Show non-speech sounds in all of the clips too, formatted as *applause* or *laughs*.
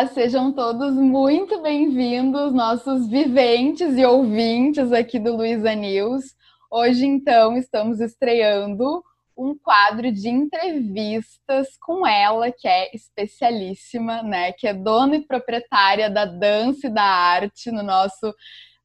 Olá, sejam todos muito bem-vindos, nossos viventes e ouvintes aqui do Luiza News. Hoje, então, estamos estreando um quadro de entrevistas com ela, que é especialíssima, né? Que é dona e proprietária da dança e da arte no nosso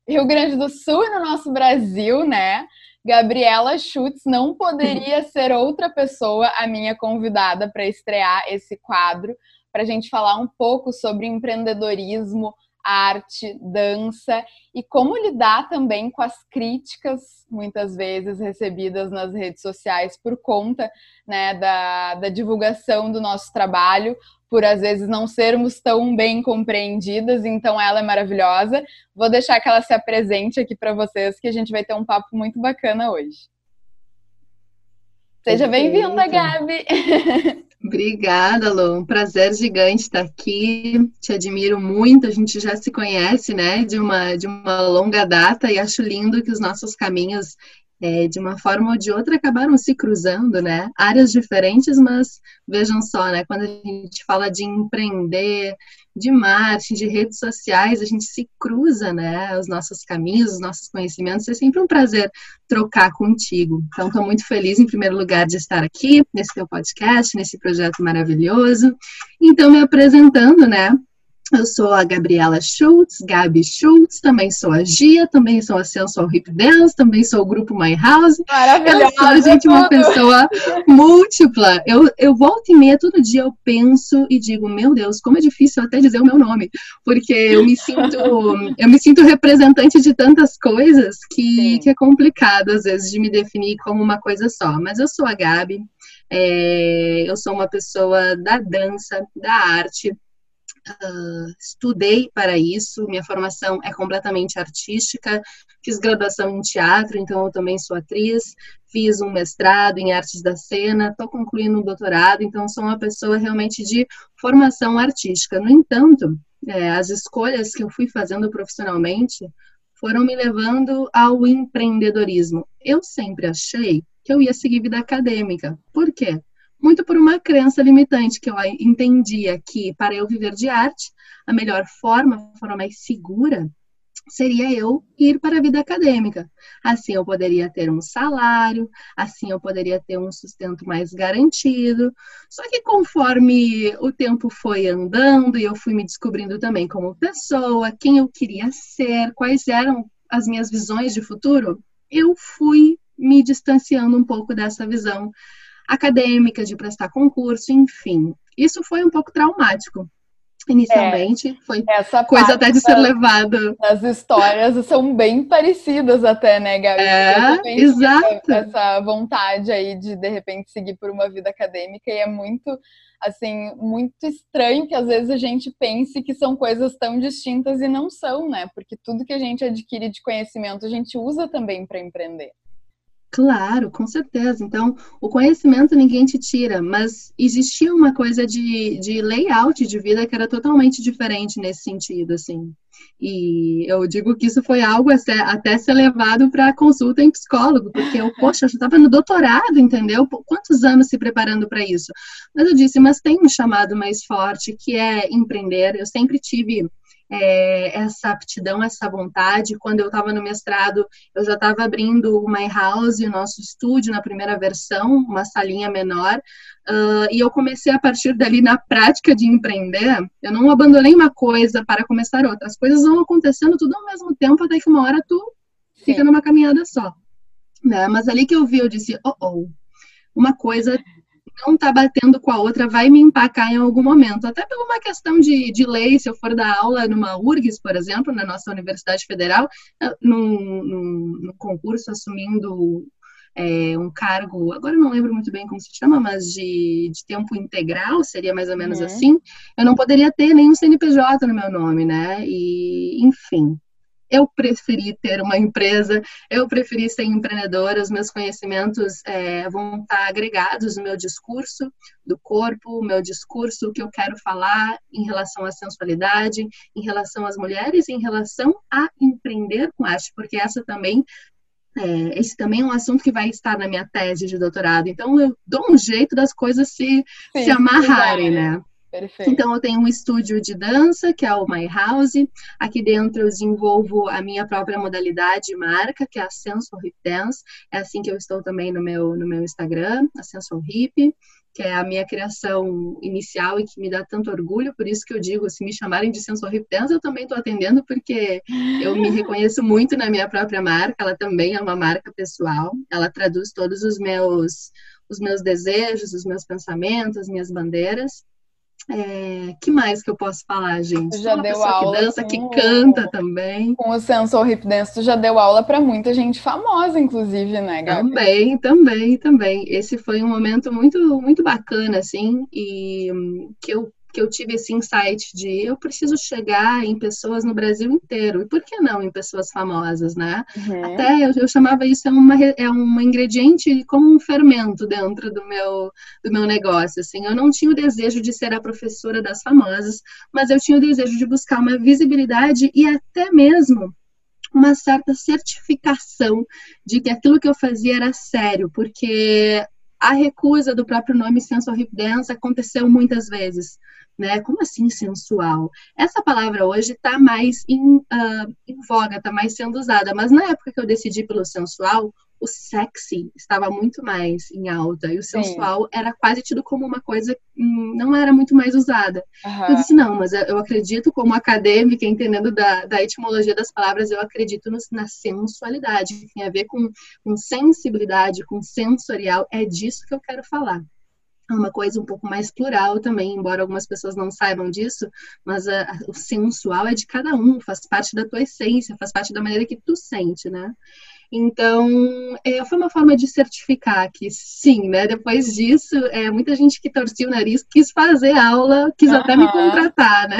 Rio Grande do Sul e no nosso Brasil, né? Gabriela Schutz não poderia *laughs* ser outra pessoa a minha convidada para estrear esse quadro para a gente falar um pouco sobre empreendedorismo, arte, dança e como lidar também com as críticas, muitas vezes recebidas nas redes sociais por conta né, da, da divulgação do nosso trabalho, por às vezes não sermos tão bem compreendidas, então ela é maravilhosa. Vou deixar que ela se apresente aqui para vocês, que a gente vai ter um papo muito bacana hoje. Seja bem-vinda, Gabi! *laughs* Obrigada, Lu. Um prazer gigante estar aqui. Te admiro muito. A gente já se conhece, né, de uma, de uma longa data e acho lindo que os nossos caminhos, é, de uma forma ou de outra, acabaram se cruzando, né? Áreas diferentes, mas vejam só, né? Quando a gente fala de empreender, de marketing, de redes sociais, a gente se cruza, né? Os nossos caminhos, os nossos conhecimentos. É sempre um prazer trocar contigo. Então, estou muito feliz, em primeiro lugar, de estar aqui nesse teu podcast, nesse projeto maravilhoso. Então, me apresentando, né? Eu sou a Gabriela Schultz, Gabi Schultz, também sou a Gia, também sou a Sensual Hip Dance, também sou o grupo My House. Maravilhosa! Eu sou, gente, uma pessoa múltipla. Eu, eu volto e meia, todo dia eu penso e digo, meu Deus, como é difícil até dizer o meu nome, porque eu me sinto, *laughs* eu me sinto representante de tantas coisas que, que é complicado, às vezes, de me definir como uma coisa só. Mas eu sou a Gabi, é, eu sou uma pessoa da dança, da arte, Uh, estudei para isso, minha formação é completamente artística, fiz graduação em teatro, então eu também sou atriz, fiz um mestrado em artes da cena, estou concluindo um doutorado, então sou uma pessoa realmente de formação artística. No entanto, é, as escolhas que eu fui fazendo profissionalmente foram me levando ao empreendedorismo. Eu sempre achei que eu ia seguir vida acadêmica. Por quê? Muito por uma crença limitante que eu entendia que para eu viver de arte, a melhor forma, a forma mais segura, seria eu ir para a vida acadêmica. Assim eu poderia ter um salário, assim eu poderia ter um sustento mais garantido. Só que conforme o tempo foi andando e eu fui me descobrindo também como pessoa, quem eu queria ser, quais eram as minhas visões de futuro, eu fui me distanciando um pouco dessa visão acadêmica, de prestar concurso, enfim. Isso foi um pouco traumático. Inicialmente, é, foi coisa até de ser levada. As histórias são bem parecidas até, né, Gabi? É, exato. Essa vontade aí de, de repente, seguir por uma vida acadêmica e é muito, assim, muito estranho que às vezes a gente pense que são coisas tão distintas e não são, né? Porque tudo que a gente adquire de conhecimento a gente usa também para empreender. Claro, com certeza. Então, o conhecimento ninguém te tira, mas existia uma coisa de, de layout de vida que era totalmente diferente nesse sentido, assim. E eu digo que isso foi algo até, até ser levado para consulta em psicólogo, porque eu, poxa, eu já estava no doutorado, entendeu? Quantos anos se preparando para isso? Mas eu disse, mas tem um chamado mais forte que é empreender. Eu sempre tive é, essa aptidão, essa vontade. Quando eu estava no mestrado, eu já estava abrindo o My House, o nosso estúdio, na primeira versão, uma salinha menor, uh, e eu comecei a partir dali na prática de empreender. Eu não abandonei uma coisa para começar outra. As coisas vão acontecendo tudo ao mesmo tempo, até que uma hora tu Sim. fica numa caminhada só. Né? Mas ali que eu vi, eu disse, oh, oh, uma coisa não está batendo com a outra vai me empacar em algum momento. Até por uma questão de, de lei, se eu for dar aula numa URGS, por exemplo, na nossa Universidade Federal, num, num, num concurso assumindo é, um cargo, agora não lembro muito bem como se chama, mas de, de tempo integral, seria mais ou menos uhum. assim, eu não poderia ter nenhum CNPJ no meu nome, né? E, enfim, eu preferi ter uma empresa, eu preferi ser empreendedora, os meus conhecimentos é, vão estar agregados no meu discurso do corpo, o meu discurso, o que eu quero falar em relação à sensualidade, em relação às mulheres, em relação a empreender com arte, porque essa também é, esse também é um assunto que vai estar na minha tese de doutorado. Então, eu dou um jeito das coisas se, Sim, se amarrarem, né? Perfeito. Então, eu tenho um estúdio de dança, que é o My House. Aqui dentro eu desenvolvo a minha própria modalidade marca, que é a Sensual Hip Dance. É assim que eu estou também no meu, no meu Instagram, a Sensual Hip, que é a minha criação inicial e que me dá tanto orgulho. Por isso que eu digo, se me chamarem de Sensual Hip Dance, eu também estou atendendo, porque eu me *laughs* reconheço muito na minha própria marca. Ela também é uma marca pessoal. Ela traduz todos os meus os meus desejos, os meus pensamentos, as minhas bandeiras. É, que mais que eu posso falar, gente? Tu já deu aula que dança, que canta também. Com o Sensor Hip Dance, tu já deu aula para muita gente famosa, inclusive, né, Gabi? Também, também, também. Esse foi um momento muito, muito bacana, assim, e que eu que eu tive esse insight de eu preciso chegar em pessoas no Brasil inteiro. E por que não em pessoas famosas, né? Uhum. Até eu, eu, chamava isso é, uma, é um ingrediente como um fermento dentro do meu, do meu negócio. Assim, eu não tinha o desejo de ser a professora das famosas, mas eu tinha o desejo de buscar uma visibilidade e até mesmo uma certa certificação de que aquilo que eu fazia era sério, porque a recusa do próprio nome Sensual Hip Dance aconteceu muitas vezes né? Como assim sensual? Essa palavra hoje está mais em, uh, em voga, está mais sendo usada, mas na época que eu decidi pelo sensual, o sexy estava muito mais em alta e o sensual Sim. era quase tido como uma coisa hum, não era muito mais usada. Uhum. Eu disse, não, mas eu acredito como acadêmica, entendendo da, da etimologia das palavras, eu acredito no, na sensualidade, que tem a ver com, com sensibilidade, com sensorial, é disso que eu quero falar uma coisa um pouco mais plural também, embora algumas pessoas não saibam disso, mas a, a, o sensual é de cada um, faz parte da tua essência, faz parte da maneira que tu sente, né? Então, é, foi uma forma de certificar que sim, né? Depois disso, é, muita gente que torcia o nariz quis fazer aula, quis uhum. até me contratar, né?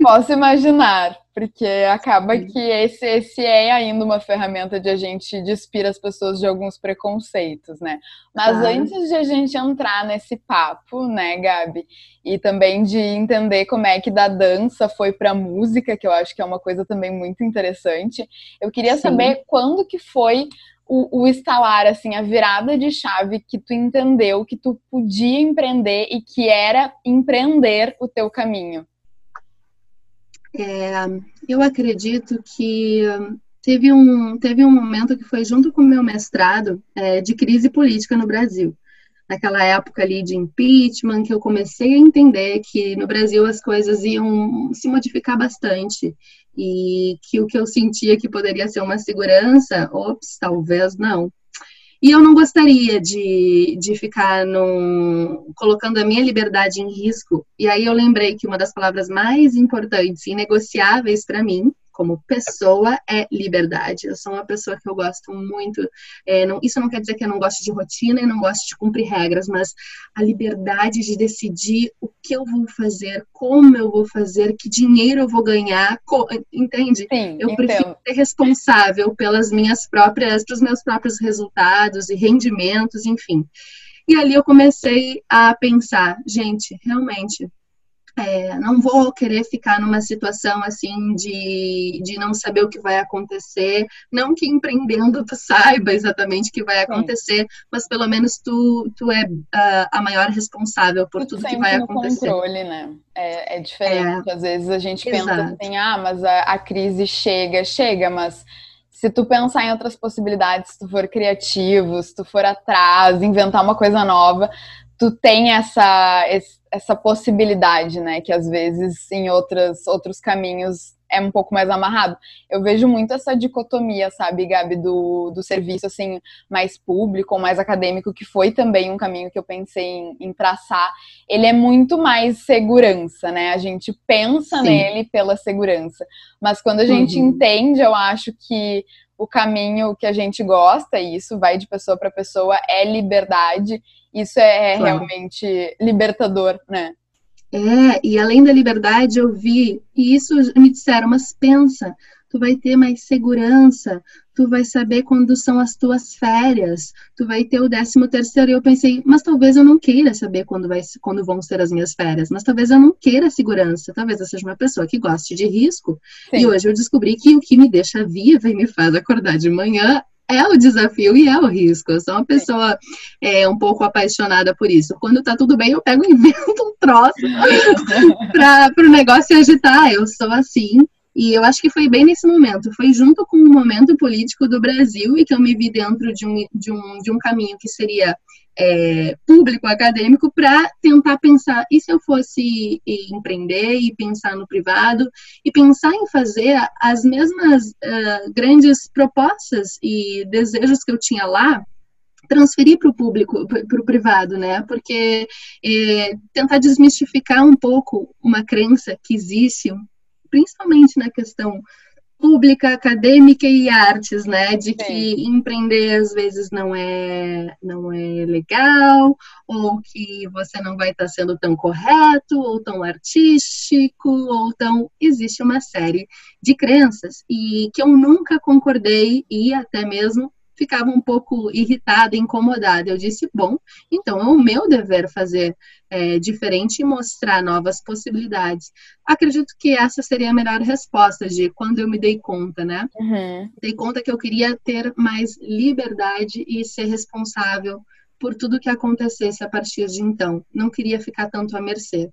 Posso imaginar porque acaba que esse, esse é ainda uma ferramenta de a gente despir as pessoas de alguns preconceitos, né? Mas ah. antes de a gente entrar nesse papo, né, Gabi, e também de entender como é que da dança foi para música, que eu acho que é uma coisa também muito interessante, eu queria Sim. saber quando que foi o, o instalar, assim, a virada de chave que tu entendeu que tu podia empreender e que era empreender o teu caminho. É, eu acredito que teve um, teve um momento que foi junto com o meu mestrado é, de crise política no Brasil. Naquela época ali de impeachment, que eu comecei a entender que no Brasil as coisas iam se modificar bastante e que o que eu sentia que poderia ser uma segurança, ops, talvez não. E eu não gostaria de, de ficar num, colocando a minha liberdade em risco. E aí eu lembrei que uma das palavras mais importantes e negociáveis para mim como pessoa é liberdade. Eu sou uma pessoa que eu gosto muito. É, não, isso não quer dizer que eu não gosto de rotina e não gosto de cumprir regras, mas a liberdade de decidir o que eu vou fazer, como eu vou fazer, que dinheiro eu vou ganhar, entende? Sim, eu prefiro ser responsável pelas minhas próprias, pelos meus próprios resultados e rendimentos, enfim. E ali eu comecei a pensar, gente, realmente, é, não vou querer ficar numa situação assim de, de não saber o que vai acontecer. Não que empreendendo tu saiba exatamente o que vai acontecer, Sim. mas pelo menos tu, tu é uh, a maior responsável por tu tudo que vai acontecer. controle, né? É, é diferente. É, Às vezes a gente exato. pensa assim, ah, mas a, a crise chega, chega, mas se tu pensar em outras possibilidades, se tu for criativo, se tu for atrás, inventar uma coisa nova, tu tem essa, essa possibilidade, né? Que às vezes em outros, outros caminhos é um pouco mais amarrado. Eu vejo muito essa dicotomia, sabe, Gabi, do, do serviço assim mais público ou mais acadêmico, que foi também um caminho que eu pensei em, em traçar. Ele é muito mais segurança, né? A gente pensa Sim. nele pela segurança. Mas quando a gente uhum. entende, eu acho que o caminho que a gente gosta, e isso vai de pessoa para pessoa, é liberdade isso é claro. realmente libertador, né? É, e além da liberdade, eu vi, e isso me disseram, mas pensa, tu vai ter mais segurança, tu vai saber quando são as tuas férias, tu vai ter o décimo terceiro. E eu pensei, mas talvez eu não queira saber quando, vai, quando vão ser as minhas férias, mas talvez eu não queira segurança, talvez eu seja uma pessoa que goste de risco. Sim. E hoje eu descobri que o que me deixa viva e me faz acordar de manhã é o desafio e é o risco. Eu sou uma pessoa é, um pouco apaixonada por isso. Quando tá tudo bem, eu pego e *laughs* invento um troço *laughs* para o negócio agitar. Eu sou assim. E eu acho que foi bem nesse momento, foi junto com o momento político do Brasil e que eu me vi dentro de um, de um, de um caminho que seria é, público, acadêmico, para tentar pensar, e se eu fosse empreender e pensar no privado, e pensar em fazer as mesmas uh, grandes propostas e desejos que eu tinha lá, transferir para o público, para o privado, né? Porque é, tentar desmistificar um pouco uma crença que existe, principalmente na questão pública, acadêmica e artes, né? De que empreender às vezes não é não é legal, ou que você não vai estar sendo tão correto, ou tão artístico, ou tão existe uma série de crenças e que eu nunca concordei e até mesmo ficava um pouco irritada, incomodada. Eu disse, bom, então é o meu dever fazer é, diferente e mostrar novas possibilidades. Acredito que essa seria a melhor resposta de quando eu me dei conta, né? Uhum. Dei conta que eu queria ter mais liberdade e ser responsável por tudo que acontecesse a partir de então. Não queria ficar tanto à mercê.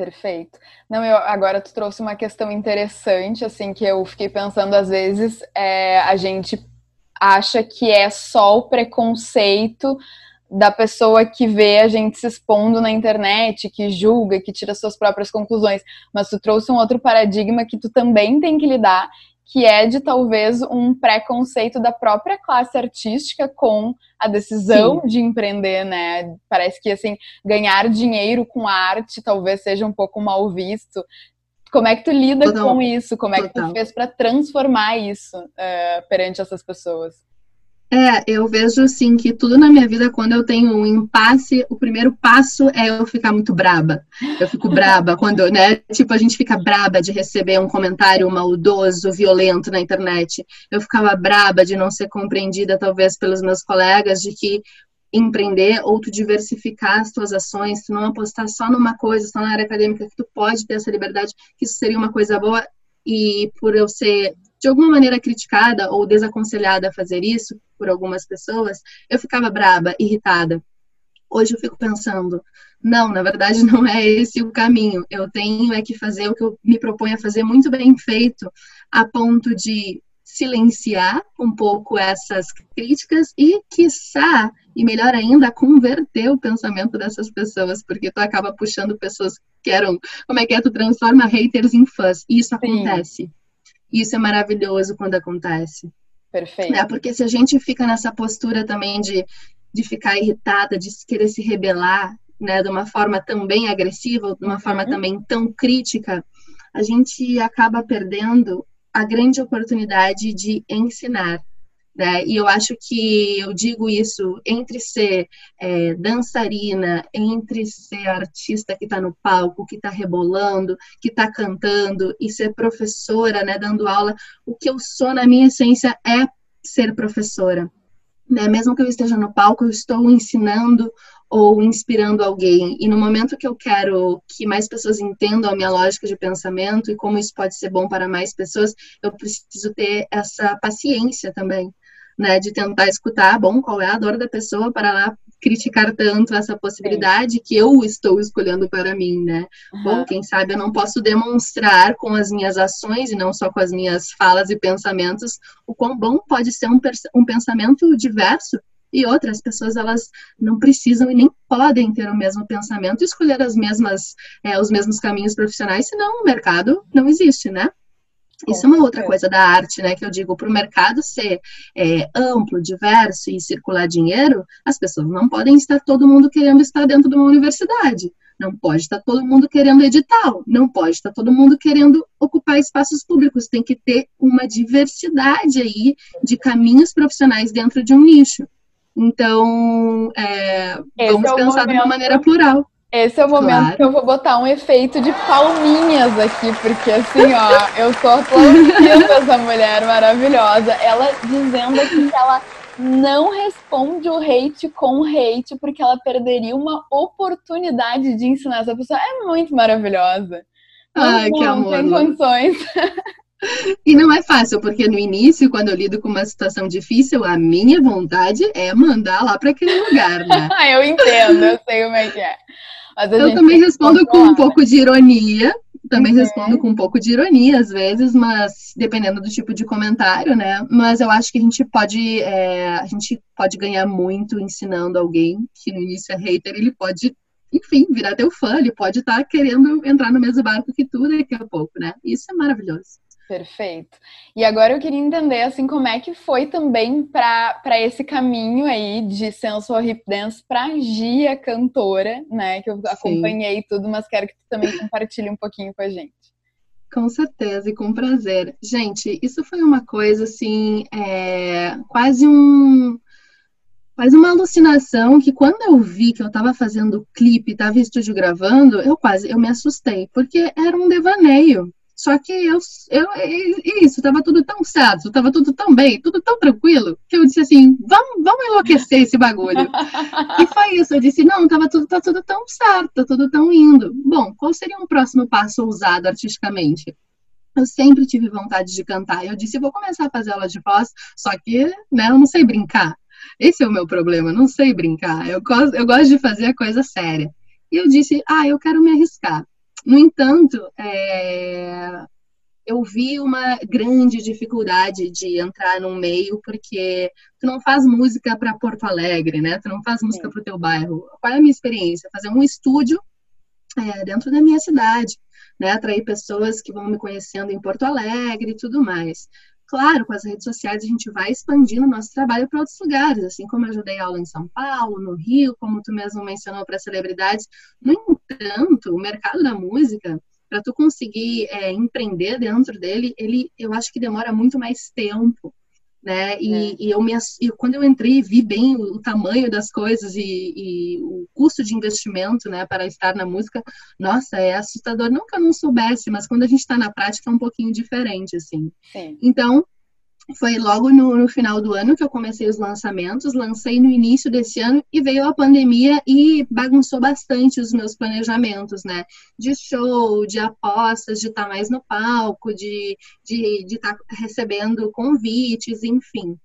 Perfeito. Não, eu agora tu trouxe uma questão interessante, assim, que eu fiquei pensando às vezes, é, a gente acha que é só o preconceito da pessoa que vê a gente se expondo na internet, que julga, que tira suas próprias conclusões. Mas tu trouxe um outro paradigma que tu também tem que lidar, que é de talvez um preconceito da própria classe artística com a decisão Sim. de empreender, né? Parece que assim, ganhar dinheiro com arte talvez seja um pouco mal visto. Como é que tu lida Total. com isso? Como é que tu fez para transformar isso uh, perante essas pessoas? É, eu vejo assim que tudo na minha vida, quando eu tenho um impasse, o primeiro passo é eu ficar muito braba. Eu fico braba *laughs* quando, né? Tipo, a gente fica braba de receber um comentário maldoso, violento na internet. Eu ficava braba de não ser compreendida, talvez, pelos meus colegas, de que empreender ou tu diversificar as tuas ações, tu não apostar só numa coisa, só na área acadêmica, que tu pode ter essa liberdade, que isso seria uma coisa boa, e por eu ser de alguma maneira criticada ou desaconselhada a fazer isso por algumas pessoas, eu ficava braba, irritada. Hoje eu fico pensando, não, na verdade *laughs* não é esse o caminho. Eu tenho é que fazer o que eu me proponho a fazer muito bem feito, a ponto de silenciar um pouco essas críticas e, quiçá, e melhor ainda, converter o pensamento dessas pessoas, porque tu acaba puxando pessoas que eram, como é que é, tu transforma haters em fãs, e isso Sim. acontece. Isso é maravilhoso quando acontece. Perfeito. Né? Porque se a gente fica nessa postura também de, de ficar irritada, de querer se rebelar, né, de uma forma também agressiva, de uma uhum. forma também tão crítica, a gente acaba perdendo a grande oportunidade de ensinar. Né? E eu acho que eu digo isso entre ser é, dançarina, entre ser artista que está no palco, que está rebolando, que está cantando, e ser professora, né, dando aula. O que eu sou na minha essência é ser professora. Né? Mesmo que eu esteja no palco, eu estou ensinando ou inspirando alguém. E no momento que eu quero que mais pessoas entendam a minha lógica de pensamento e como isso pode ser bom para mais pessoas, eu preciso ter essa paciência também, né, de tentar escutar, bom, qual é a dor da pessoa para lá criticar tanto essa possibilidade Sim. que eu estou escolhendo para mim, né? Uhum. Bom, quem sabe eu não posso demonstrar com as minhas ações e não só com as minhas falas e pensamentos o quão bom pode ser um, um pensamento diverso e outras pessoas elas não precisam e nem podem ter o mesmo pensamento e escolher as mesmas é, os mesmos caminhos profissionais senão o mercado não existe né isso é uma outra coisa da arte, né? Que eu digo, para o mercado ser é, amplo, diverso e circular dinheiro, as pessoas não podem estar todo mundo querendo estar dentro de uma universidade. Não pode estar todo mundo querendo edital. Não pode estar todo mundo querendo ocupar espaços públicos. Tem que ter uma diversidade aí de caminhos profissionais dentro de um nicho. Então, é, vamos é pensar momento, de uma maneira plural. Esse é o momento claro. que eu vou botar um efeito de palminhas aqui, porque assim, ó, eu tô aplaudindo essa mulher maravilhosa. Ela dizendo aqui que ela não responde o hate com hate, porque ela perderia uma oportunidade de ensinar essa pessoa. É muito maravilhosa. Ai, não, que amor. Tem condições. *laughs* E não é fácil, porque no início, quando eu lido com uma situação difícil, a minha vontade é mandar lá para aquele lugar, né? *laughs* eu entendo, eu sei como é que é. eu também respondo com um pouco de ironia, também uhum. respondo com um pouco de ironia às vezes, mas dependendo do tipo de comentário, né? Mas eu acho que a gente pode, é, a gente pode ganhar muito ensinando alguém que no início é hater, ele pode, enfim, virar teu fã, ele pode estar tá querendo entrar no mesmo barco que tu daqui a pouco, né? Isso é maravilhoso. Perfeito. E agora eu queria entender assim como é que foi também para esse caminho aí de sensual hip dance para Gia cantora, né? Que eu Sim. acompanhei tudo, mas quero que tu também compartilhe um pouquinho com a gente. Com certeza e com prazer. Gente, isso foi uma coisa assim, é, quase um quase uma alucinação que quando eu vi que eu estava fazendo clipe, estava em estúdio gravando, eu quase eu me assustei, porque era um devaneio. Só que eu, eu isso, tava tudo tão certo, tava tudo tão bem, tudo tão tranquilo, que eu disse assim, vamos, vamos enlouquecer esse bagulho. e foi isso, eu disse, não, tava tudo, tá tudo tão certo, tá tudo tão indo. Bom, qual seria um próximo passo ousado artisticamente? Eu sempre tive vontade de cantar. Eu disse, vou começar a fazer aula de voz, só que, né, eu não sei brincar. Esse é o meu problema, não sei brincar. Eu eu gosto de fazer a coisa séria. E eu disse, ah, eu quero me arriscar. No entanto, é, eu vi uma grande dificuldade de entrar num meio, porque tu não faz música para Porto Alegre, né? Tu não faz música para o teu bairro. Qual é a minha experiência? Fazer um estúdio é, dentro da minha cidade, né? Atrair pessoas que vão me conhecendo em Porto Alegre e tudo mais. Claro, com as redes sociais a gente vai expandindo o nosso trabalho para outros lugares, assim como eu ajudei aula em São Paulo, no Rio, como tu mesmo mencionou para celebridades. No entanto, o mercado da música, para tu conseguir é, empreender dentro dele, ele, eu acho que demora muito mais tempo né? E, é. e eu me, e quando eu entrei vi bem o, o tamanho das coisas e, e, o custo de investimento, né, para estar na música, nossa, é assustador. Não que eu não soubesse, mas quando a gente está na prática é um pouquinho diferente, assim. Sim. Então foi logo no, no, final do ano que eu comecei os lançamentos, lancei no início desse ano e veio a pandemia e bagunçou bastante os meus planejamentos, né? De show, de apostas, de estar tá mais no palco, de estar de, de tá recebendo convites, enfim.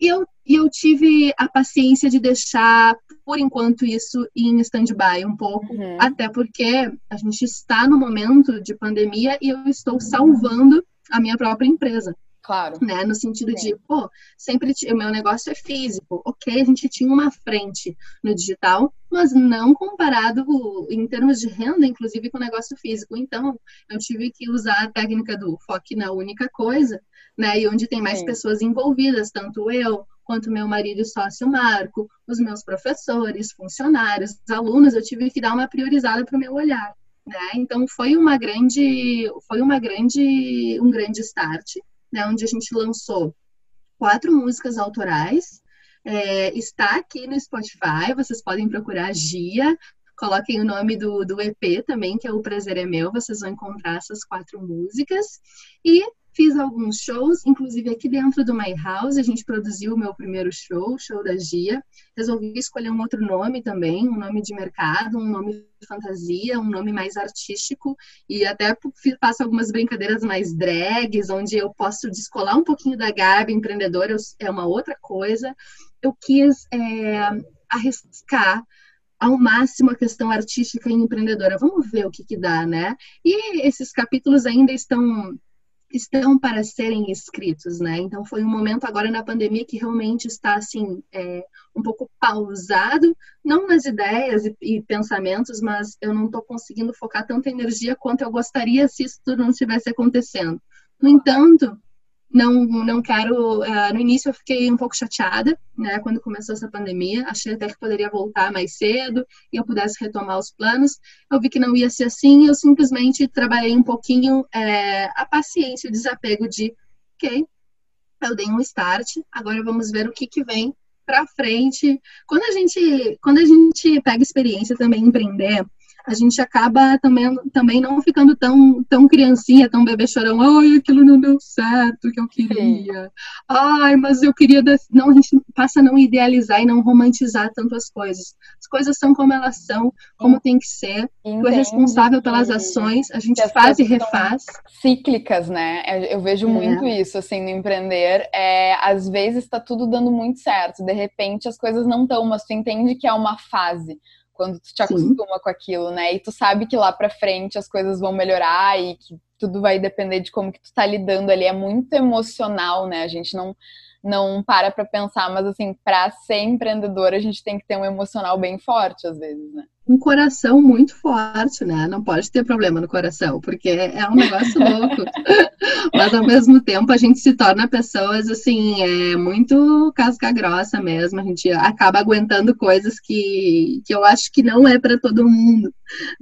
E eu, eu tive a paciência de deixar, por enquanto, isso em stand-by um pouco, uhum. até porque a gente está no momento de pandemia e eu estou salvando a minha própria empresa. Claro. Né? No sentido Sim. de, pô, sempre o meu negócio é físico. Ok, a gente tinha uma frente no digital, mas não comparado em termos de renda, inclusive com o negócio físico. Então, eu tive que usar a técnica do foque na única coisa, né? E onde tem mais Sim. pessoas envolvidas, tanto eu quanto meu marido e sócio Marco, os meus professores, funcionários, alunos, eu tive que dar uma priorizada para o meu olhar. Né? Então foi uma grande, foi uma grande, um grande start né, onde a gente lançou quatro músicas autorais. É, está aqui no Spotify, vocês podem procurar Gia, coloquem o nome do, do EP também, que é O Prazer é Meu, vocês vão encontrar essas quatro músicas. E Fiz alguns shows, inclusive aqui dentro do My House, a gente produziu o meu primeiro show, show da Gia. Resolvi escolher um outro nome também, um nome de mercado, um nome de fantasia, um nome mais artístico e até faço algumas brincadeiras mais drags, onde eu posso descolar um pouquinho da Gabi empreendedora, é uma outra coisa. Eu quis é, arriscar ao máximo a questão artística e empreendedora. Vamos ver o que, que dá, né? E esses capítulos ainda estão estão para serem escritos, né? Então foi um momento agora na pandemia que realmente está assim é, um pouco pausado, não nas ideias e, e pensamentos, mas eu não estou conseguindo focar tanta energia quanto eu gostaria se isso tudo não estivesse acontecendo. No entanto, não, não quero. Uh, no início eu fiquei um pouco chateada, né, quando começou essa pandemia. Achei até que poderia voltar mais cedo e eu pudesse retomar os planos. Eu vi que não ia ser assim. Eu simplesmente trabalhei um pouquinho é, a paciência, o desapego de, ok, eu dei um start. Agora vamos ver o que que vem para frente. Quando a gente, quando a gente pega experiência também empreender, a gente acaba também, também não ficando tão, tão criancinha, tão bebê chorão. Ai, aquilo não deu certo que eu queria. Sim. Ai, mas eu queria. Não, a gente passa a não idealizar e não romantizar tanto as coisas. As coisas são como elas são, como tem que ser. Tu é responsável pelas ações, a gente faz e refaz. Cíclicas, né? Eu vejo é. muito isso, assim, no empreender. É, às vezes está tudo dando muito certo, de repente as coisas não estão, mas tu entende que é uma fase quando tu te acostuma Sim. com aquilo, né? E tu sabe que lá para frente as coisas vão melhorar e que tudo vai depender de como que tu tá lidando ali. É muito emocional, né? A gente não não para para pensar, mas assim, para ser empreendedor, a gente tem que ter um emocional bem forte às vezes, né? Um coração muito forte, né? Não pode ter problema no coração, porque é um negócio *laughs* louco. Mas ao mesmo tempo a gente se torna pessoas assim, é muito casca grossa mesmo. A gente acaba aguentando coisas que, que eu acho que não é para todo mundo,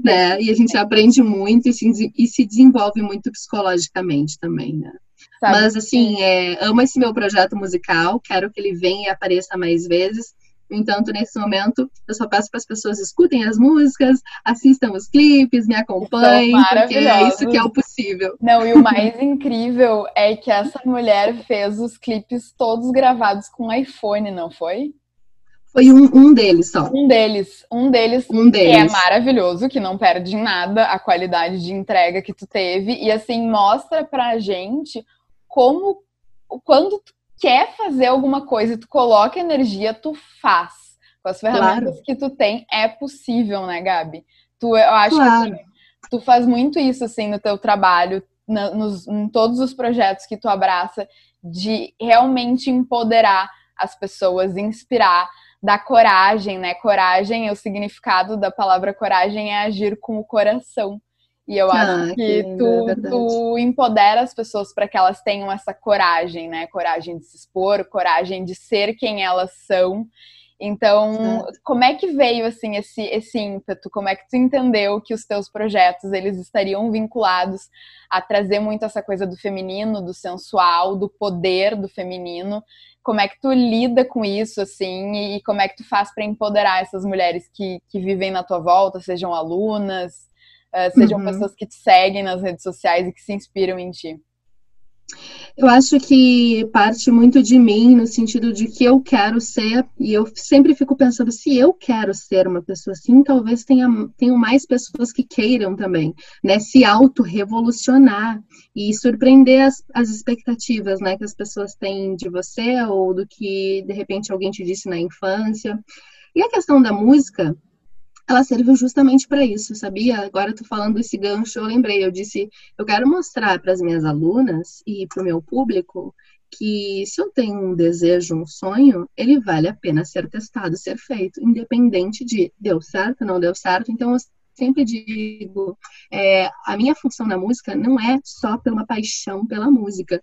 né? E a gente aprende muito e se, e se desenvolve muito psicologicamente também, né? Sabe? Mas assim, é, amo esse meu projeto musical, quero que ele venha e apareça mais vezes. No entanto, nesse momento, eu só peço para as pessoas escutem as músicas, assistam os clipes, me acompanhem, porque é isso que é o possível. Não, e o mais *laughs* incrível é que essa mulher fez os clipes todos gravados com iPhone, não foi? Foi um, um deles só. Um deles. Um deles, um deles. que é maravilhoso, que não perde em nada a qualidade de entrega que tu teve. E assim, mostra pra gente como quando tu quer fazer alguma coisa e tu coloca energia, tu faz. Com as ferramentas claro. que tu tem, é possível, né, Gabi? Tu, eu acho claro. que tu faz muito isso, assim, no teu trabalho, na, nos, em todos os projetos que tu abraça, de realmente empoderar as pessoas, inspirar, dar coragem, né? Coragem, o significado da palavra coragem é agir com o coração. E eu ah, acho que, que tu, é tu empodera as pessoas para que elas tenham essa coragem, né? Coragem de se expor, coragem de ser quem elas são. Então, como é que veio assim esse, esse ímpeto? Como é que tu entendeu que os teus projetos eles estariam vinculados a trazer muito essa coisa do feminino, do sensual, do poder do feminino? Como é que tu lida com isso assim e como é que tu faz para empoderar essas mulheres que, que vivem na tua volta, sejam alunas, uh, sejam uhum. pessoas que te seguem nas redes sociais e que se inspiram em ti? Eu acho que parte muito de mim, no sentido de que eu quero ser, e eu sempre fico pensando, se eu quero ser uma pessoa assim, talvez tenha, tenham mais pessoas que queiram também, né? Se auto-revolucionar e surpreender as, as expectativas, né? Que as pessoas têm de você ou do que, de repente, alguém te disse na infância. E a questão da música, ela serviu justamente para isso, sabia? Agora tô falando esse gancho, eu lembrei, eu disse, eu quero mostrar para as minhas alunas e para o meu público que se eu tenho um desejo, um sonho, ele vale a pena ser testado, ser feito, independente de deu certo, não deu certo. Então eu sempre digo, é, a minha função na música não é só pela paixão pela música.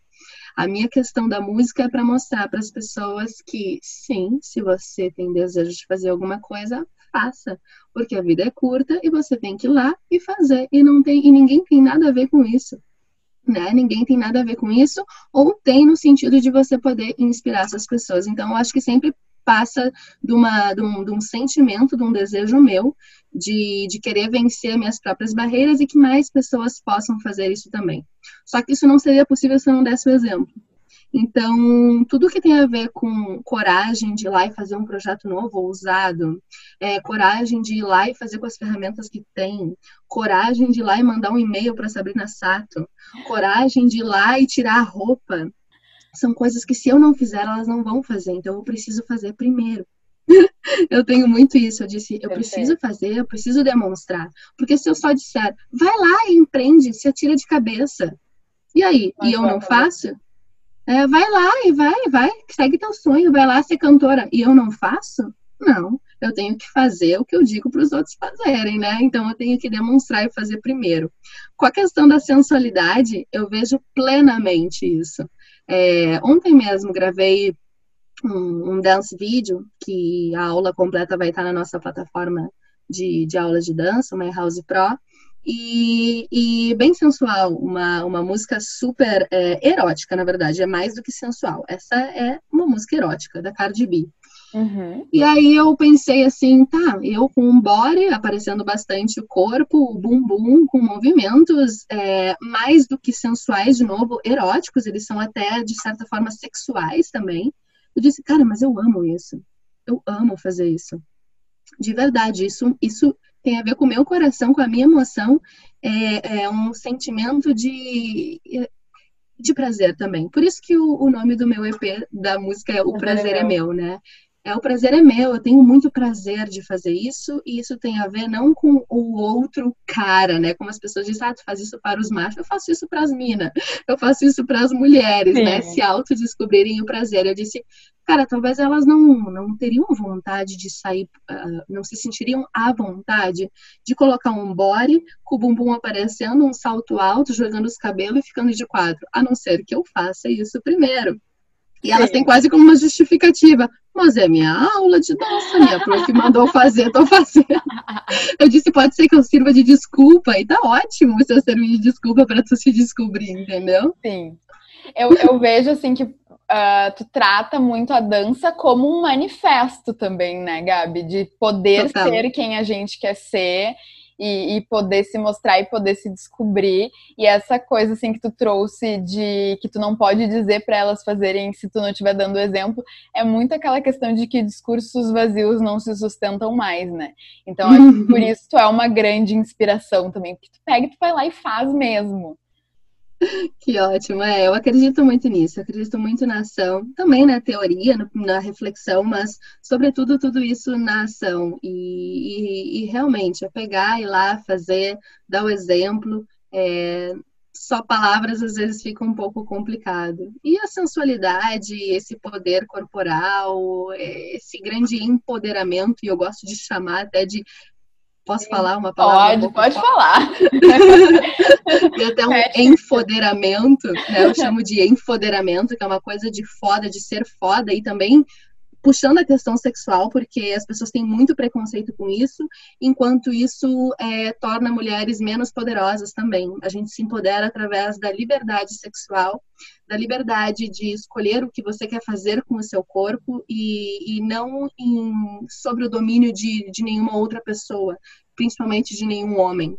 A minha questão da música é para mostrar para as pessoas que sim, se você tem desejo de fazer alguma coisa, faça, porque a vida é curta e você tem que ir lá e fazer e não tem e ninguém tem nada a ver com isso. Né? Ninguém tem nada a ver com isso, ou tem no sentido de você poder inspirar essas pessoas. Então, eu acho que sempre passa de, uma, de, um, de um sentimento, de um desejo meu, de, de querer vencer minhas próprias barreiras e que mais pessoas possam fazer isso também. Só que isso não seria possível se eu não desse o exemplo. Então, tudo que tem a ver com coragem de ir lá e fazer um projeto novo, ousado, é, coragem de ir lá e fazer com as ferramentas que tem, coragem de ir lá e mandar um e-mail para Sabrina Sato, coragem de ir lá e tirar a roupa, são coisas que se eu não fizer, elas não vão fazer. Então, eu preciso fazer primeiro. *laughs* eu tenho muito isso. Eu disse, eu preciso fazer, eu preciso demonstrar. Porque se eu só disser, vai lá e empreende, se atira de cabeça. E aí? Mas e eu não faço? É, vai lá e vai, vai, segue teu sonho, vai lá ser cantora. E eu não faço? Não, eu tenho que fazer o que eu digo para os outros fazerem, né? Então eu tenho que demonstrar e fazer primeiro. Com a questão da sensualidade, eu vejo plenamente isso. É, ontem mesmo gravei um, um, dance vídeo, que a aula completa vai estar na nossa plataforma de, de aulas de dança, My House Pro, e, e, bem sensual, uma, uma música super é, erótica, na verdade, é mais do que sensual. Essa é uma música erótica, da Cardi B. Uhum. E aí eu pensei assim, tá, eu com um body, aparecendo bastante o corpo, o bumbum, com movimentos é, mais do que sensuais, de novo, eróticos, eles são até, de certa forma, sexuais também. Eu disse, cara, mas eu amo isso. Eu amo fazer isso. De verdade, isso, isso tem a ver com o meu coração, com a minha emoção. É, é um sentimento de de prazer também. Por isso que o, o nome do meu EP da música é O Prazer é Meu, né? É, o prazer é meu, eu tenho muito prazer de fazer isso, e isso tem a ver não com o outro cara, né? Como as pessoas dizem, ah, tu faz isso para os machos, eu faço isso para as minas, eu faço isso para as mulheres, né? Sim. né? Se autodescobrirem o prazer. Eu disse, cara, talvez elas não, não teriam vontade de sair, uh, não se sentiriam à vontade de colocar um body com o bumbum aparecendo, um salto alto, jogando os cabelos e ficando de quadro, a não ser que eu faça isso primeiro. E elas têm quase como uma justificativa. Mas é minha aula de dança, minha prof mandou fazer, tô fazendo. *laughs* Eu disse, pode ser que eu sirva de desculpa, e tá ótimo se eu servir de desculpa para tu se descobrir, entendeu? Sim. Eu, eu vejo, assim, que uh, tu trata muito a dança como um manifesto também, né, Gabi? De poder Total. ser quem a gente quer ser e, e, poder se mostrar e poder se descobrir. E essa coisa assim que tu trouxe de que tu não pode dizer para elas fazerem se tu não estiver dando exemplo, é muito aquela questão de que discursos vazios não se sustentam mais, né? Então, acho que por *laughs* isso tu é uma grande inspiração também, porque tu pega e tu vai lá e faz mesmo. *laughs* Que ótimo, é, eu acredito muito nisso, acredito muito na ação, também na teoria, na reflexão, mas sobretudo tudo isso na ação. E, e, e realmente é pegar, ir lá, fazer, dar o exemplo. É, só palavras às vezes fica um pouco complicado. E a sensualidade, esse poder corporal, é, esse grande empoderamento, e eu gosto de chamar até de Posso falar uma palavra? Pode, *laughs* um pode falar. e até um enfoderamento, né? Eu chamo de enfoderamento, que é uma coisa de foda, de ser foda, e também puxando a questão sexual, porque as pessoas têm muito preconceito com isso, enquanto isso é, torna mulheres menos poderosas também. A gente se empodera através da liberdade sexual, da liberdade de escolher o que você quer fazer com o seu corpo e, e não em, sobre o domínio de, de nenhuma outra pessoa, principalmente de nenhum homem.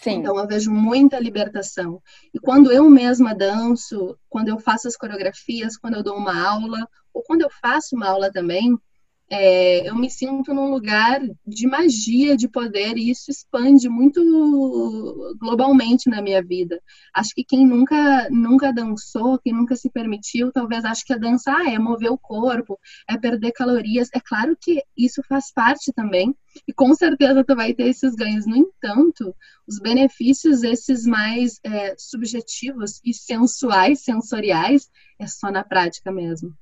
Sim. Então eu vejo muita libertação. E quando eu mesma danço, quando eu faço as coreografias, quando eu dou uma aula, ou quando eu faço uma aula também, é, eu me sinto num lugar de magia, de poder, e isso expande muito globalmente na minha vida. Acho que quem nunca, nunca dançou, quem nunca se permitiu, talvez ache que a dança ah, é mover o corpo, é perder calorias. É claro que isso faz parte também, e com certeza tu vai ter esses ganhos. No entanto, os benefícios, esses mais é, subjetivos e sensuais, sensoriais, é só na prática mesmo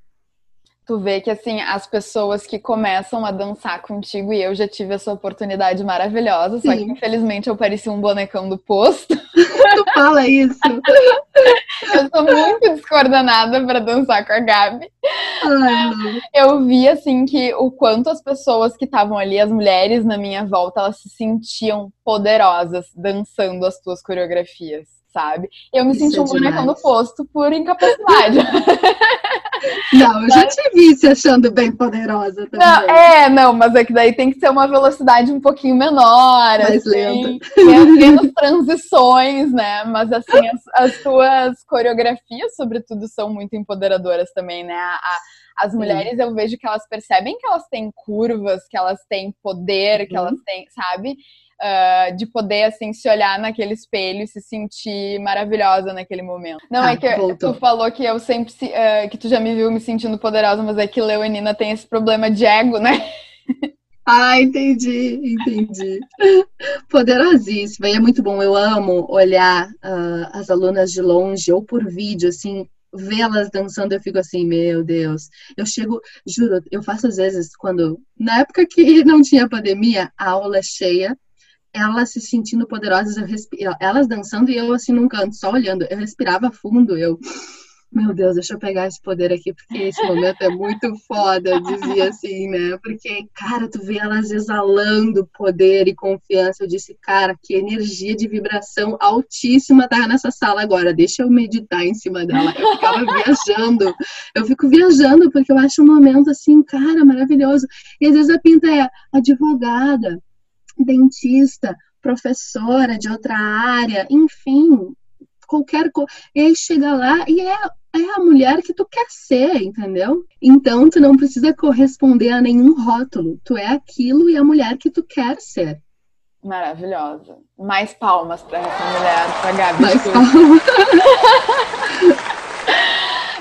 tu vê que assim as pessoas que começam a dançar contigo e eu já tive essa oportunidade maravilhosa, só Sim. que infelizmente eu parecia um bonecão do posto. *laughs* tu fala isso. *laughs* eu sou muito descoordenada para dançar com a Gabi. Ai, eu vi assim que o quanto as pessoas que estavam ali, as mulheres na minha volta, elas se sentiam poderosas dançando as tuas coreografias sabe? Eu me Isso senti um bonecão do posto por incapacidade. *laughs* Não, eu já te vi se achando bem poderosa também. Não, é, não, mas é que daí tem que ser uma velocidade um pouquinho menor, Mais assim, lenta. *laughs* menos transições, né? Mas assim, as, as tuas coreografias, sobretudo, são muito empoderadoras também, né? A, a, as mulheres, eu vejo que elas percebem que elas têm curvas, que elas têm poder, que uhum. elas têm, sabe? Uh, de poder, assim, se olhar naquele espelho e se sentir maravilhosa naquele momento. Não, ah, é que voltou. tu falou que eu sempre, uh, que tu já me viu me sentindo poderosa, mas é que Leonina tem esse problema de ego, né? *laughs* Ah, entendi, entendi. Poderosíssima. E é muito bom. Eu amo olhar uh, as alunas de longe ou por vídeo, assim, vê-las dançando, eu fico assim, meu Deus. Eu chego, juro, eu faço às vezes quando, na época que não tinha pandemia, a aula é cheia, elas se sentindo poderosas, eu elas dançando e eu assim num canto, só olhando. Eu respirava fundo, eu. meu Deus, deixa eu pegar esse poder aqui, porque esse momento é muito foda, dizia assim, né? Porque, cara, tu vê elas exalando poder e confiança. Eu disse, cara, que energia de vibração altíssima tá nessa sala agora, deixa eu meditar em cima dela. Eu ficava *laughs* viajando, eu fico viajando, porque eu acho um momento assim, cara, maravilhoso. E às vezes a pinta é advogada, dentista, professora de outra área, enfim, qualquer coisa. E aí chega lá e é, é a mulher que tu quer ser, entendeu? Então tu não precisa corresponder a nenhum rótulo. Tu é aquilo e a mulher que tu quer ser. Maravilhosa. Mais palmas para essa mulher, para Gabi. Mais palmas. *laughs*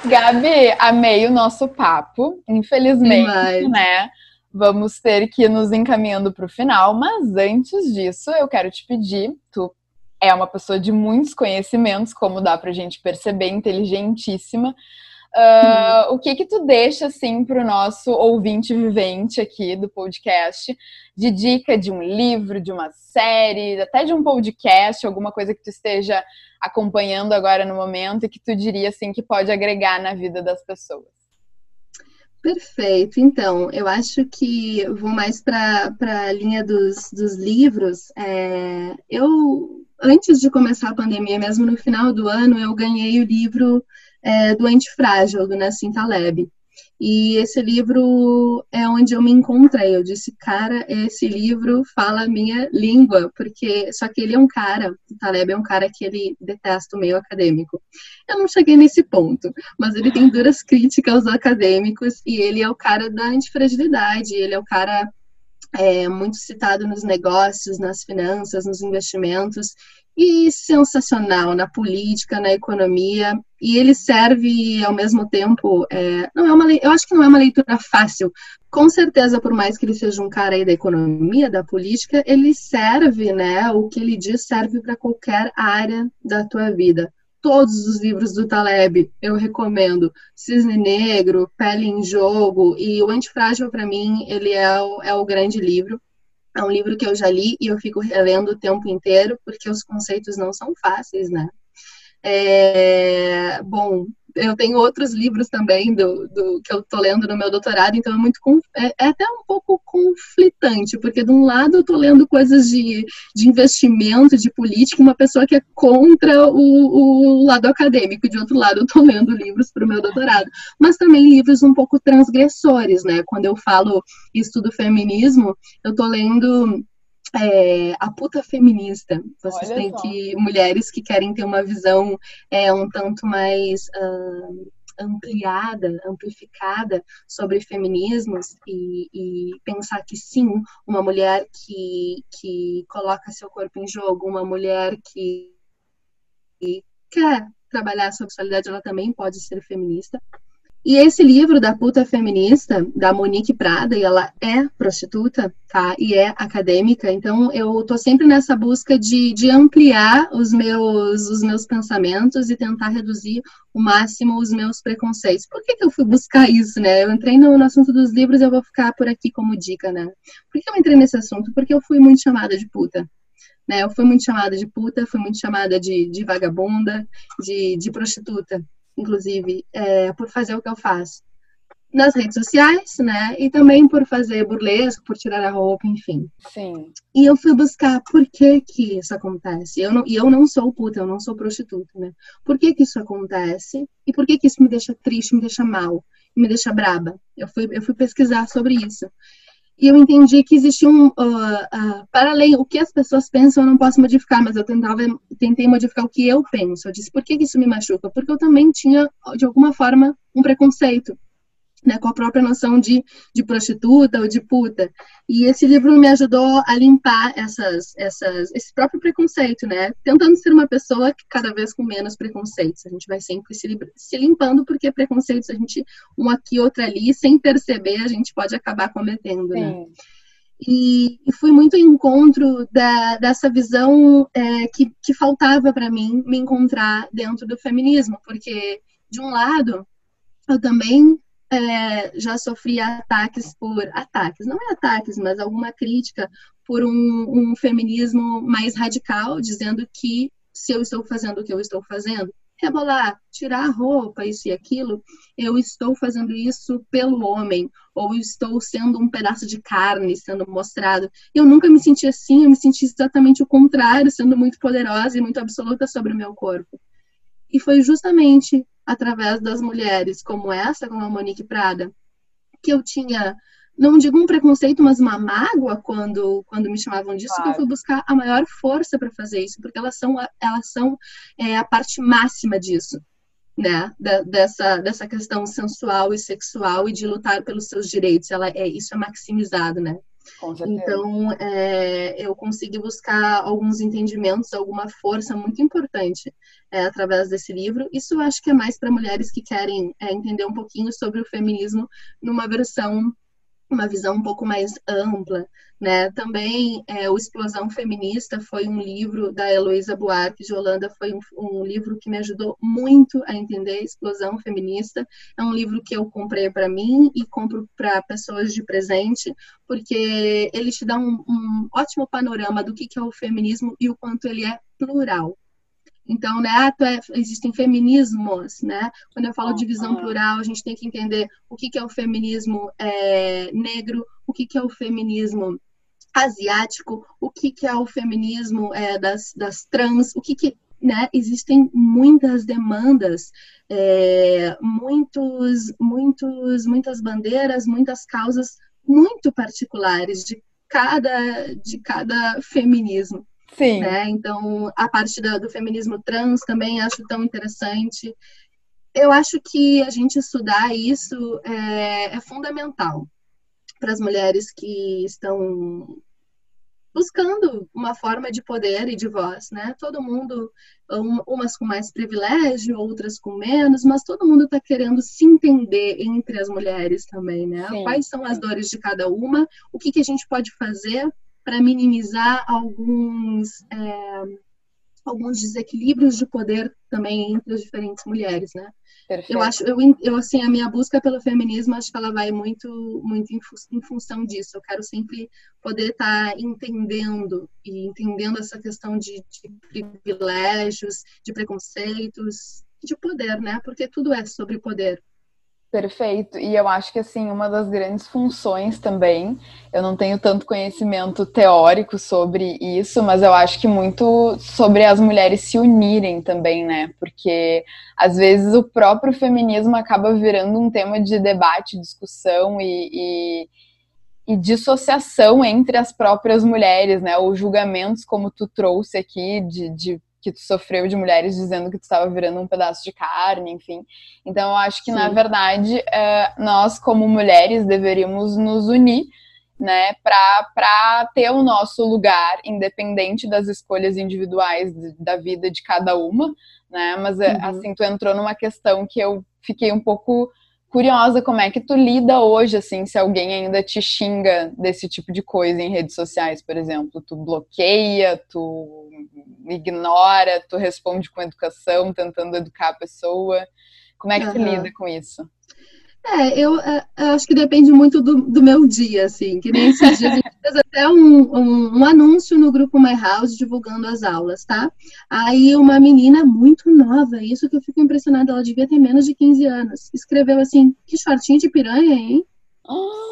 Gabi, amei o nosso papo. Infelizmente, Demais. né? Vamos ter que nos encaminhando para o final, mas antes disso, eu quero te pedir, tu é uma pessoa de muitos conhecimentos, como dá pra gente perceber, inteligentíssima. Uh, O que que tu deixa, assim, para o nosso ouvinte vivente aqui do podcast, de dica de um livro, de uma série, até de um podcast, alguma coisa que tu esteja acompanhando agora no momento e que tu diria, assim, que pode agregar na vida das pessoas? Perfeito. Então, eu acho que vou mais para a linha dos, dos livros. É, eu antes de começar a pandemia, mesmo no final do ano, eu ganhei o livro é, do Antifrágil, do Nassim Taleb. E esse livro é onde eu me encontrei. Eu disse, cara, esse livro fala a minha língua, porque só que ele é um cara, o Taleb é um cara que ele detesta o meio acadêmico. Eu não cheguei nesse ponto, mas ele tem duras críticas aos acadêmicos e ele é o cara da antifragilidade, ele é o cara é, muito citado nos negócios, nas finanças, nos investimentos, e sensacional na política, na economia, e ele serve ao mesmo tempo, é, não é uma, eu acho que não é uma leitura fácil. Com certeza, por mais que ele seja um cara aí da economia, da política, ele serve, né? O que ele diz serve para qualquer área da tua vida todos os livros do Taleb eu recomendo. Cisne Negro, Pele em Jogo e O Antifrágil, para mim, ele é o, é o grande livro. É um livro que eu já li e eu fico relendo o tempo inteiro, porque os conceitos não são fáceis, né? É, bom, eu tenho outros livros também do, do que eu estou lendo no meu doutorado, então é muito é, é, até um pouco conflitante, porque de um lado eu estou lendo coisas de, de investimento, de política, uma pessoa que é contra o, o lado acadêmico, de outro lado eu estou lendo livros para o meu doutorado, mas também livros um pouco transgressores, né? Quando eu falo estudo feminismo, eu estou lendo é, a puta feminista. Vocês Olha têm só. que mulheres que querem ter uma visão é, um tanto mais uh, ampliada, amplificada sobre feminismos e, e, pensar que sim, uma mulher que, que coloca seu corpo em jogo, uma mulher que, que quer trabalhar a sexualidade, ela também pode ser feminista. E esse livro da puta feminista, da Monique Prada, e ela é prostituta, tá? E é acadêmica, então eu tô sempre nessa busca de, de ampliar os meus, os meus pensamentos e tentar reduzir o máximo os meus preconceitos. Por que, que eu fui buscar isso, né? Eu entrei no, no assunto dos livros eu vou ficar por aqui como dica, né? Por que eu entrei nesse assunto? Porque eu fui muito chamada de puta. Né? Eu fui muito chamada de puta, fui muito chamada de, de vagabunda, de, de prostituta inclusive, é, por fazer o que eu faço nas redes sociais, né? E também por fazer burlesco, por tirar a roupa, enfim. Sim. E eu fui buscar por que que isso acontece. Eu não, e eu não sou puta, eu não sou prostituta, né? Por que que isso acontece? E por que que isso me deixa triste, me deixa mal, me deixa braba? Eu fui, eu fui pesquisar sobre isso. E eu entendi que existia um. Uh, uh, para além, o que as pessoas pensam eu não posso modificar, mas eu tentava, tentei modificar o que eu penso. Eu disse, por que isso me machuca? Porque eu também tinha, de alguma forma, um preconceito né, com a própria noção de, de prostituta ou de puta. E esse livro me ajudou a limpar essas, essas, esse próprio preconceito, né? Tentando ser uma pessoa que cada vez com menos preconceitos. A gente vai sempre se, se limpando, porque preconceitos a gente, um aqui, outro ali, sem perceber, a gente pode acabar cometendo? Sim. né? E, e fui muito em encontro da, dessa visão é, que, que faltava para mim me encontrar dentro do feminismo, porque, de um lado, eu também é, já sofri ataques por ataques, não é ataques, mas alguma crítica por um, um, feminismo mais radical, dizendo que se eu estou fazendo o que eu estou fazendo rebolar, tirar a roupa, isso e aquilo, eu estou fazendo isso pelo homem, ou estou sendo um pedaço de carne sendo mostrado. Eu nunca me senti assim, eu me senti exatamente o contrário, sendo muito poderosa e muito absoluta sobre o meu corpo. E foi justamente através das mulheres como essa, como a Monique Prada, que eu tinha não digo um preconceito, mas uma mágoa quando, quando me chamavam disso, claro. que eu fui buscar a maior força para fazer isso, porque elas são, elas são é, a parte máxima disso, né? Da, dessa, dessa questão sensual e sexual e de lutar pelos seus direitos. Ela é, isso é maximizado, né? Então, é, eu consegui buscar alguns entendimentos, alguma força muito importante é, através desse livro. Isso eu acho que é mais para mulheres que querem é, entender um pouquinho sobre o feminismo numa versão uma visão um pouco mais ampla, né? Também é, o Explosão Feminista foi um livro da Heloísa Buarque de Holanda, foi um, um, livro que me ajudou muito a entender explosão feminista. É um livro que eu comprei para mim e compro para pessoas de presente, porque ele te dá um, um ótimo panorama do que, que é o feminismo e o quanto ele é plural. Então, né, ah, é, existem feminismos, né? Quando eu falo de visão plural, a gente tem que entender o que, que é o feminismo é, negro, o que, que é o feminismo asiático, o que, que é o feminismo é, das, das trans, o que, que né, existem muitas demandas, é, muitos, muitos, muitas bandeiras, muitas causas muito particulares de cada, de cada feminismo. Sim. Né? Então, a parte do, do feminismo trans também acho tão interessante. Eu acho que a gente estudar isso é, é fundamental para as mulheres que estão buscando uma forma de poder e de voz, né? Todo mundo, umas com mais privilégio, outras com menos, mas todo mundo está querendo se entender entre as mulheres também, né? Sim. Quais são as dores de cada uma? O que, que a gente pode fazer para minimizar alguns, é, alguns desequilíbrios de poder também entre as diferentes mulheres, né? Perfeito. Eu acho, eu, eu, assim, a minha busca pelo feminismo, acho que ela vai muito, muito em, em função disso. Eu quero sempre poder estar tá entendendo e entendendo essa questão de, de privilégios, de preconceitos, de poder, né? Porque tudo é sobre poder. Perfeito. E eu acho que assim, uma das grandes funções também, eu não tenho tanto conhecimento teórico sobre isso, mas eu acho que muito sobre as mulheres se unirem também, né? Porque às vezes o próprio feminismo acaba virando um tema de debate, discussão e, e, e dissociação entre as próprias mulheres, né? Ou julgamentos, como tu trouxe aqui, de, de que tu sofreu de mulheres dizendo que tu estava virando um pedaço de carne, enfim. Então, eu acho que, Sim. na verdade, é, nós, como mulheres, deveríamos nos unir, né, para ter o nosso lugar, independente das escolhas individuais da vida de cada uma, né, mas, é, uhum. assim, tu entrou numa questão que eu fiquei um pouco curiosa como é que tu lida hoje, assim, se alguém ainda te xinga desse tipo de coisa em redes sociais, por exemplo. Tu bloqueia, tu ignora, tu responde com educação, tentando educar a pessoa. Como é que tu uhum. lida com isso? É, eu, é, eu, acho que depende muito do, do, meu dia, assim, que nem esses dias a gente fez até um, um, um, anúncio no grupo My House divulgando as aulas, tá? Aí uma menina muito nova, isso que eu fico impressionada, ela devia ter menos de 15 anos, escreveu assim, que shortinho de piranha, hein? Oh.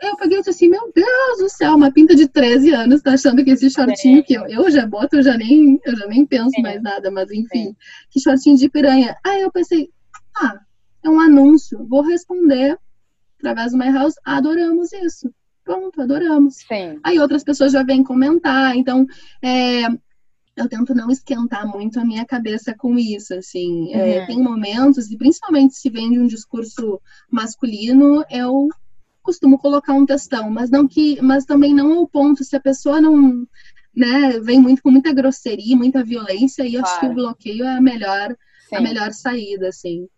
Eu peguei e disse assim, meu Deus do céu, uma pinta de 13 anos tá achando que esse shortinho que eu, eu já boto, eu já nem, eu já nem penso mais nada, mas enfim, que shortinho de piranha. Aí eu pensei, ah, é um anúncio. Vou responder através do My House, adoramos isso. Pronto, adoramos. Sim. Aí outras pessoas já vêm comentar. Então, é, eu tento não esquentar muito a minha cabeça com isso, assim. É, uhum. É, tem momentos, e principalmente se vem de um discurso masculino, eu costumo colocar um textão, mas não que, mas também não ao ponto se a pessoa não, né, vem muito com muita grosseria, muita violência, e claro. acho que o bloqueio é a melhor, a melhor saída, assim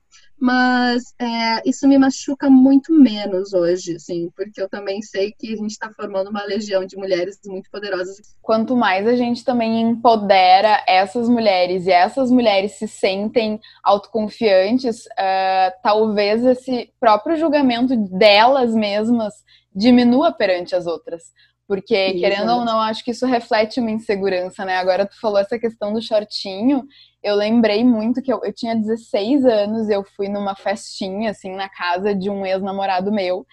mas é, isso me machuca muito menos hoje, assim, porque eu também sei que a gente está formando uma legião de mulheres muito poderosas. Quanto mais a gente também empodera essas mulheres e essas mulheres se sentem autoconfiantes, uh, talvez esse próprio julgamento delas mesmas diminua perante as outras Porque, querendo ou não, acho que isso reflete uma insegurança, né? Agora tu falou essa questão do shortinho, eu lembrei muito que eu, eu tinha 16 anos, eu fui numa festinha, assim, na casa de um ex-namorado meu.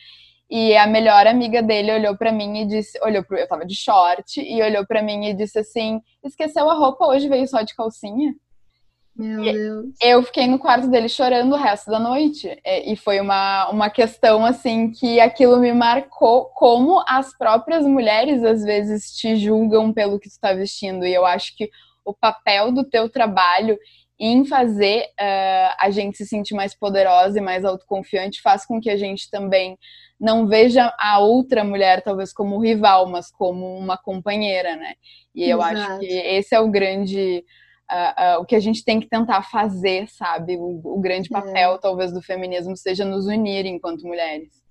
E a melhor amiga dele olhou para mim e disse, olhou pro, eu tava de short e olhou para mim e disse assim: "Esqueceu a roupa hoje, veio só de calcinha?" Meu Deus. Eu fiquei no quarto dele chorando o resto da noite. E foi uma, uma questão assim que aquilo me marcou como as próprias mulheres às vezes te julgam pelo que tu tá vestindo. E eu acho que o papel do teu trabalho em fazer uh, a gente se sentir mais poderosa e mais autoconfiante faz com que a gente também não veja a outra mulher talvez como rival, mas como uma companheira, né? E eu Exato. acho que esse é o grande uh, uh, o que a gente tem que tentar fazer, sabe? O, o grande é. papel é. talvez do feminismo seja nos unir enquanto mulheres.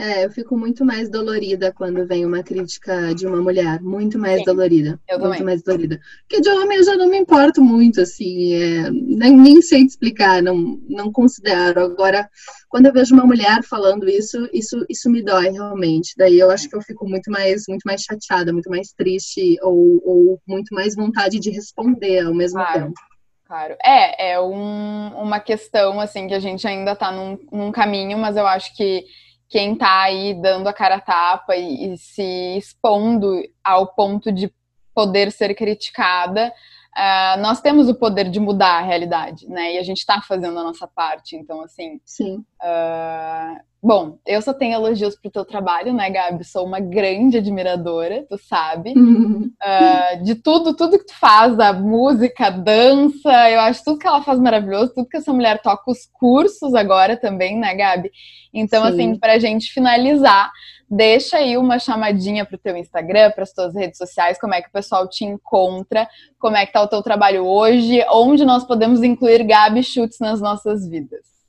É, eu fico muito mais dolorida quando vem uma crítica de uma mulher, muito mais Sim, dolorida. Eu muito também. mais dolorida. Porque de homem eu já não me importo muito, assim, é, nem, nem sei te explicar, não, não considero. Agora, quando eu vejo uma mulher falando isso, isso, isso me dói realmente. Daí eu acho que eu fico muito mais, muito mais chateada, muito mais triste, ou, ou muito mais vontade de responder ao mesmo claro. tempo. Claro. É, é um, uma questão, assim, que a gente ainda está num, num caminho, mas eu acho que quem está aí dando a cara a tapa e, e, se expondo ao ponto de poder ser criticada, uh, nós temos o poder de mudar a realidade, né? E a gente está fazendo a nossa parte. Então, assim. Sim. Uh, Bom, eu só tenho elogios pro teu trabalho, né, Gabi? Sou uma grande admiradora, tu sabe. Uhum. Uh, de tudo, tudo que tu faz, da música, dança, eu acho tudo que ela faz maravilhoso, tudo que essa mulher toca, os cursos agora também, né, Gabi? Então, Sim. assim, pra gente finalizar, deixa aí uma chamadinha pro teu Instagram, para as tuas redes sociais, como é que o pessoal te encontra, como é que tá o teu trabalho hoje, onde nós podemos incluir Gabi Schutz nas nossas vidas.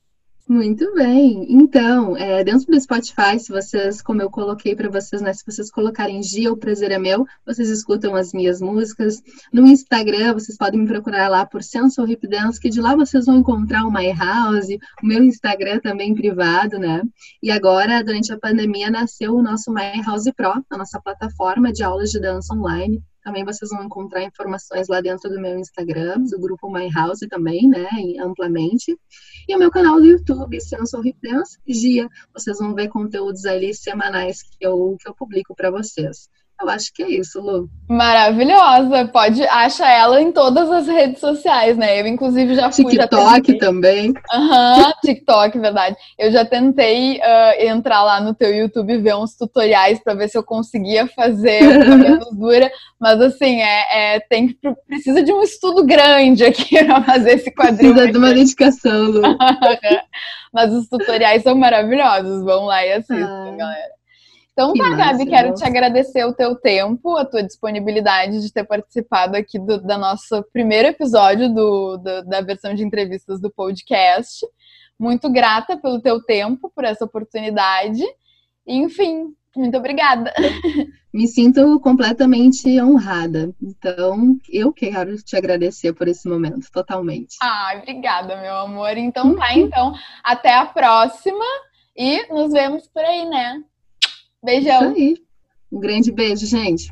Muito bem. Então, é, dentro do Spotify, se vocês, como eu coloquei para vocês, né, se vocês colocarem Gia, o prazer é meu, vocês escutam as minhas músicas. No Instagram, vocês podem me procurar lá por Sensual Hip Dance, que de lá vocês vão encontrar o My House, o meu Instagram também privado, né? E agora, durante a pandemia, nasceu o nosso My House Pro, a nossa plataforma de aulas de dança online. Também vocês vão encontrar informações lá dentro do meu Instagram, do grupo My House também, né, amplamente. E o meu canal do YouTube, Sensor Dance Gia. Vocês vão ver conteúdos ali semanais que eu, que eu publico para vocês. Eu acho que é isso, Lu. Maravilhosa. Pode achar ela em todas as redes sociais, né? Eu, inclusive, já fui. TikTok já também. Aham, uhum, TikTok, verdade. Eu já tentei uh, entrar lá no teu YouTube e ver uns tutoriais para ver se eu conseguia fazer *laughs* uma menos dura. Mas assim, é, é, tem que precisa de um estudo grande aqui *laughs* para fazer esse quadrinho. Precisa de uma dedicação, Lu. *laughs* Mas os tutoriais são maravilhosos. Vão lá e assistam, ah. galera. Então tá, Gabi, quero te agradecer o teu tempo, a tua disponibilidade de ter participado aqui do da nosso primeiro episódio do, do, da versão de entrevistas do podcast. Muito grata pelo teu tempo, por essa oportunidade. Enfim, muito obrigada. *laughs* Me sinto completamente honrada. Então, eu quero te agradecer por esse momento, totalmente. Ai, obrigada, meu amor. Então tá, então, até a próxima e nos vemos por aí, né? Beijão. Um grande beijo, gente.